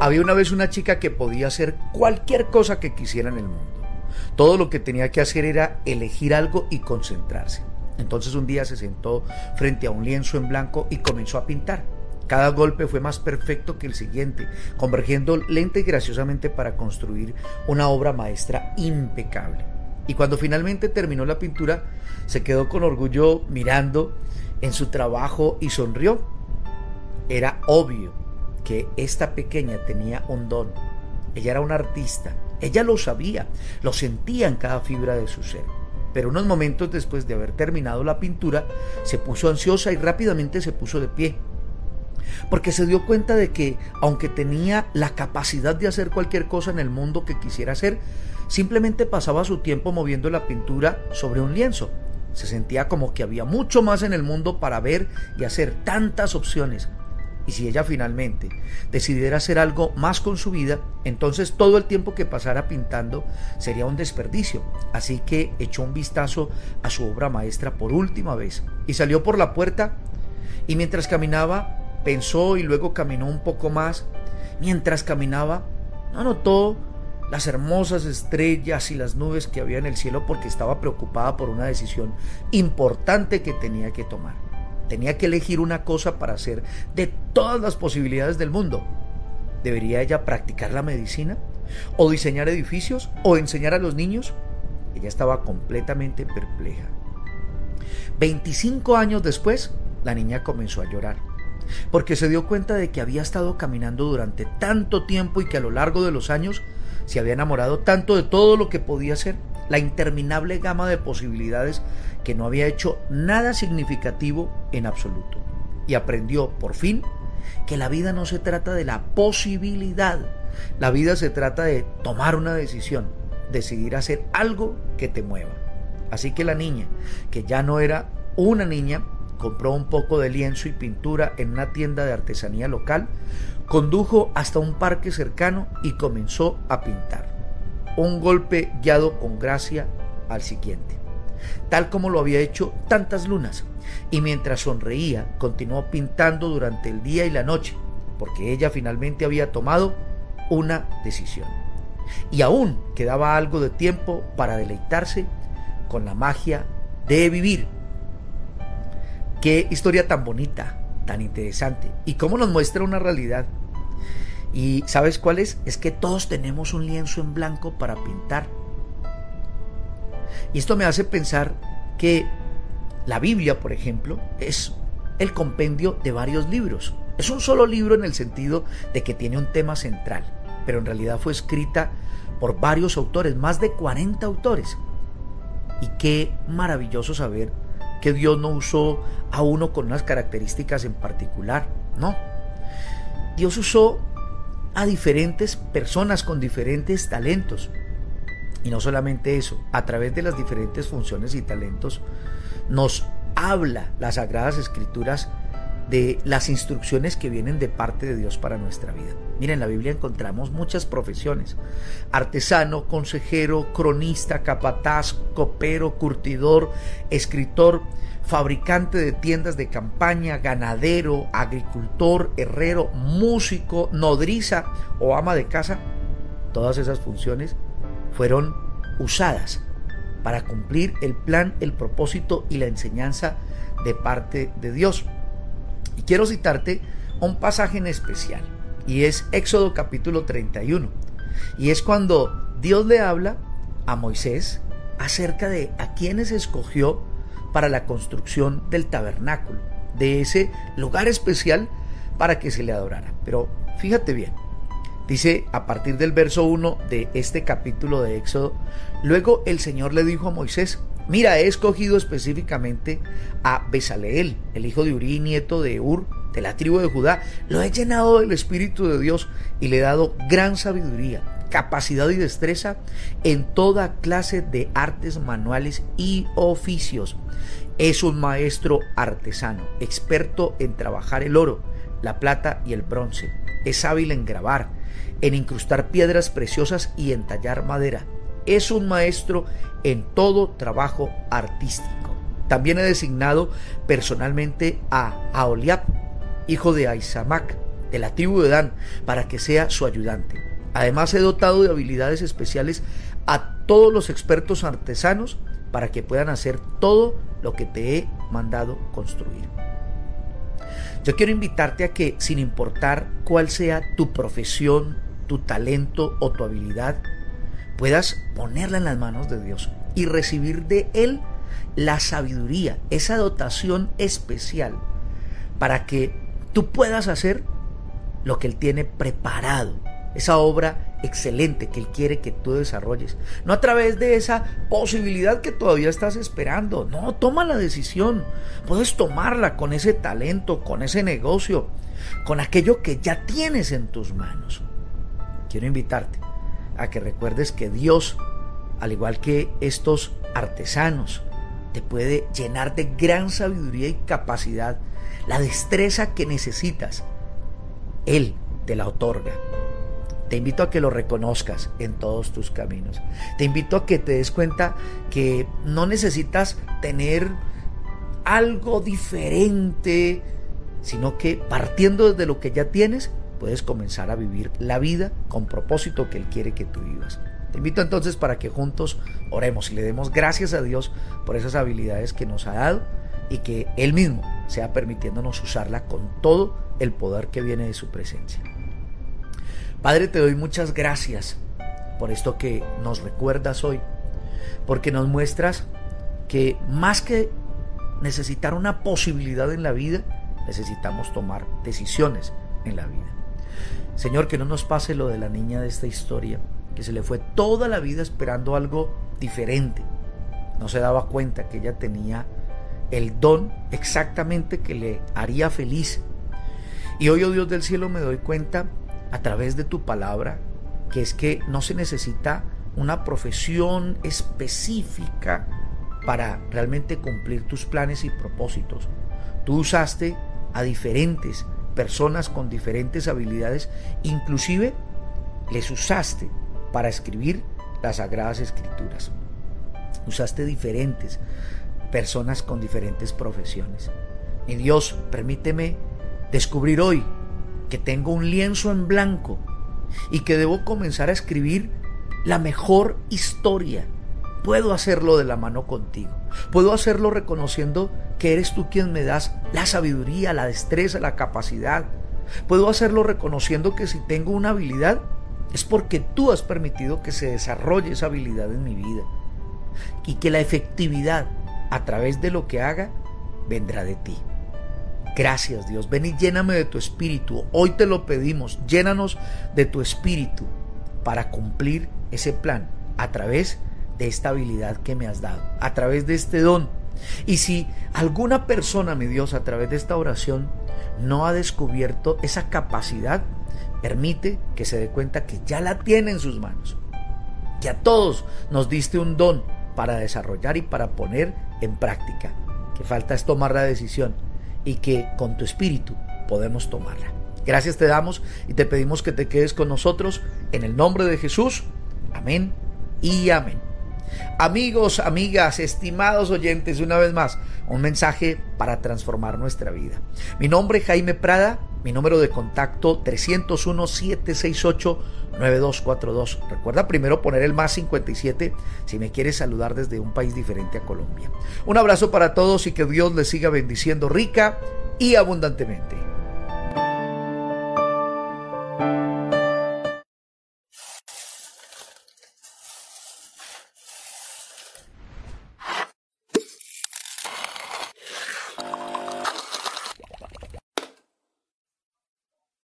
Había una vez una chica que podía hacer cualquier cosa que quisiera en el mundo. Todo lo que tenía que hacer era elegir algo y concentrarse. Entonces un día se sentó frente a un lienzo en blanco y comenzó a pintar. Cada golpe fue más perfecto que el siguiente, convergiendo lenta y graciosamente para construir una obra maestra impecable. Y cuando finalmente terminó la pintura, se quedó con orgullo mirando en su trabajo y sonrió. Era obvio que esta pequeña tenía un don. Ella era una artista. Ella lo sabía, lo sentía en cada fibra de su ser. Pero unos momentos después de haber terminado la pintura, se puso ansiosa y rápidamente se puso de pie. Porque se dio cuenta de que, aunque tenía la capacidad de hacer cualquier cosa en el mundo que quisiera hacer, simplemente pasaba su tiempo moviendo la pintura sobre un lienzo. Se sentía como que había mucho más en el mundo para ver y hacer tantas opciones, y si ella finalmente decidiera hacer algo más con su vida, entonces todo el tiempo que pasara pintando sería un desperdicio. Así que echó un vistazo a su obra maestra por última vez y salió por la puerta y mientras caminaba pensó y luego caminó un poco más. Mientras caminaba, no notó las hermosas estrellas y las nubes que había en el cielo porque estaba preocupada por una decisión importante que tenía que tomar. Tenía que elegir una cosa para hacer de todas las posibilidades del mundo. ¿Debería ella practicar la medicina? ¿O diseñar edificios? ¿O enseñar a los niños? Ella estaba completamente perpleja. 25 años después, la niña comenzó a llorar, porque se dio cuenta de que había estado caminando durante tanto tiempo y que a lo largo de los años se había enamorado tanto de todo lo que podía ser, la interminable gama de posibilidades que no había hecho nada significativo en absoluto. Y aprendió, por fin, que la vida no se trata de la posibilidad, la vida se trata de tomar una decisión, decidir hacer algo que te mueva. Así que la niña, que ya no era una niña, compró un poco de lienzo y pintura en una tienda de artesanía local, condujo hasta un parque cercano y comenzó a pintar. Un golpe guiado con gracia al siguiente tal como lo había hecho tantas lunas, y mientras sonreía continuó pintando durante el día y la noche, porque ella finalmente había tomado una decisión. Y aún quedaba algo de tiempo para deleitarse con la magia de vivir. Qué historia tan bonita, tan interesante, y cómo nos muestra una realidad. ¿Y sabes cuál es? Es que todos tenemos un lienzo en blanco para pintar y esto me hace pensar que la Biblia, por ejemplo, es el compendio de varios libros. Es un solo libro en el sentido de que tiene un tema central, pero en realidad fue escrita por varios autores, más de 40 autores. Y qué maravilloso saber que Dios no usó a uno con unas características en particular, no. Dios usó a diferentes personas con diferentes talentos. Y no solamente eso, a través de las diferentes funciones y talentos nos habla las sagradas escrituras de las instrucciones que vienen de parte de Dios para nuestra vida. Miren, en la Biblia encontramos muchas profesiones. Artesano, consejero, cronista, capataz, copero, curtidor, escritor, fabricante de tiendas de campaña, ganadero, agricultor, herrero, músico, nodriza o ama de casa. Todas esas funciones fueron usadas para cumplir el plan, el propósito y la enseñanza de parte de Dios. Y quiero citarte un pasaje en especial, y es Éxodo capítulo 31. Y es cuando Dios le habla a Moisés acerca de a quienes escogió para la construcción del tabernáculo, de ese lugar especial para que se le adorara. Pero fíjate bien, Dice a partir del verso 1 de este capítulo de Éxodo, luego el Señor le dijo a Moisés, mira, he escogido específicamente a Besaleel, el hijo de Uri, nieto de Ur, de la tribu de Judá, lo he llenado del Espíritu de Dios y le he dado gran sabiduría, capacidad y destreza en toda clase de artes manuales y oficios. Es un maestro artesano, experto en trabajar el oro, la plata y el bronce. Es hábil en grabar, en incrustar piedras preciosas y en tallar madera. Es un maestro en todo trabajo artístico. También he designado personalmente a Aholiab, hijo de Aizamac, de la tribu de Dan, para que sea su ayudante. Además he dotado de habilidades especiales a todos los expertos artesanos para que puedan hacer todo lo que te he mandado construir. Yo quiero invitarte a que, sin importar cuál sea tu profesión, tu talento o tu habilidad, puedas ponerla en las manos de Dios y recibir de Él la sabiduría, esa dotación especial para que tú puedas hacer lo que Él tiene preparado, esa obra excelente que Él quiere que tú desarrolles. No a través de esa posibilidad que todavía estás esperando. No, toma la decisión. Puedes tomarla con ese talento, con ese negocio, con aquello que ya tienes en tus manos. Quiero invitarte a que recuerdes que Dios, al igual que estos artesanos, te puede llenar de gran sabiduría y capacidad, la destreza que necesitas. Él te la otorga. Te invito a que lo reconozcas en todos tus caminos. Te invito a que te des cuenta que no necesitas tener algo diferente, sino que partiendo de lo que ya tienes, puedes comenzar a vivir la vida con propósito que Él quiere que tú vivas. Te invito entonces para que juntos oremos y le demos gracias a Dios por esas habilidades que nos ha dado y que Él mismo sea permitiéndonos usarla con todo el poder que viene de su presencia. Padre, te doy muchas gracias por esto que nos recuerdas hoy, porque nos muestras que más que necesitar una posibilidad en la vida, necesitamos tomar decisiones en la vida. Señor, que no nos pase lo de la niña de esta historia, que se le fue toda la vida esperando algo diferente. No se daba cuenta que ella tenía el don exactamente que le haría feliz. Y hoy, oh Dios del cielo, me doy cuenta a través de tu palabra, que es que no se necesita una profesión específica para realmente cumplir tus planes y propósitos. Tú usaste a diferentes personas con diferentes habilidades, inclusive les usaste para escribir las sagradas escrituras. Usaste diferentes personas con diferentes profesiones. Y Dios, permíteme descubrir hoy que tengo un lienzo en blanco y que debo comenzar a escribir la mejor historia. Puedo hacerlo de la mano contigo. Puedo hacerlo reconociendo que eres tú quien me das la sabiduría, la destreza, la capacidad. Puedo hacerlo reconociendo que si tengo una habilidad es porque tú has permitido que se desarrolle esa habilidad en mi vida. Y que la efectividad a través de lo que haga vendrá de ti. Gracias Dios, ven y lléname de tu espíritu. Hoy te lo pedimos, llénanos de tu espíritu para cumplir ese plan a través de esta habilidad que me has dado, a través de este don. Y si alguna persona, mi Dios, a través de esta oración no ha descubierto esa capacidad, permite que se dé cuenta que ya la tiene en sus manos. Que a todos nos diste un don para desarrollar y para poner en práctica. Que falta es tomar la decisión y que con tu espíritu podemos tomarla. Gracias te damos y te pedimos que te quedes con nosotros en el nombre de Jesús. Amén y amén. Amigos, amigas, estimados oyentes, una vez más, un mensaje para transformar nuestra vida. Mi nombre es Jaime Prada, mi número de contacto 301-768-9242. Recuerda primero poner el más 57 si me quieres saludar desde un país diferente a Colombia. Un abrazo para todos y que Dios les siga bendiciendo rica y abundantemente.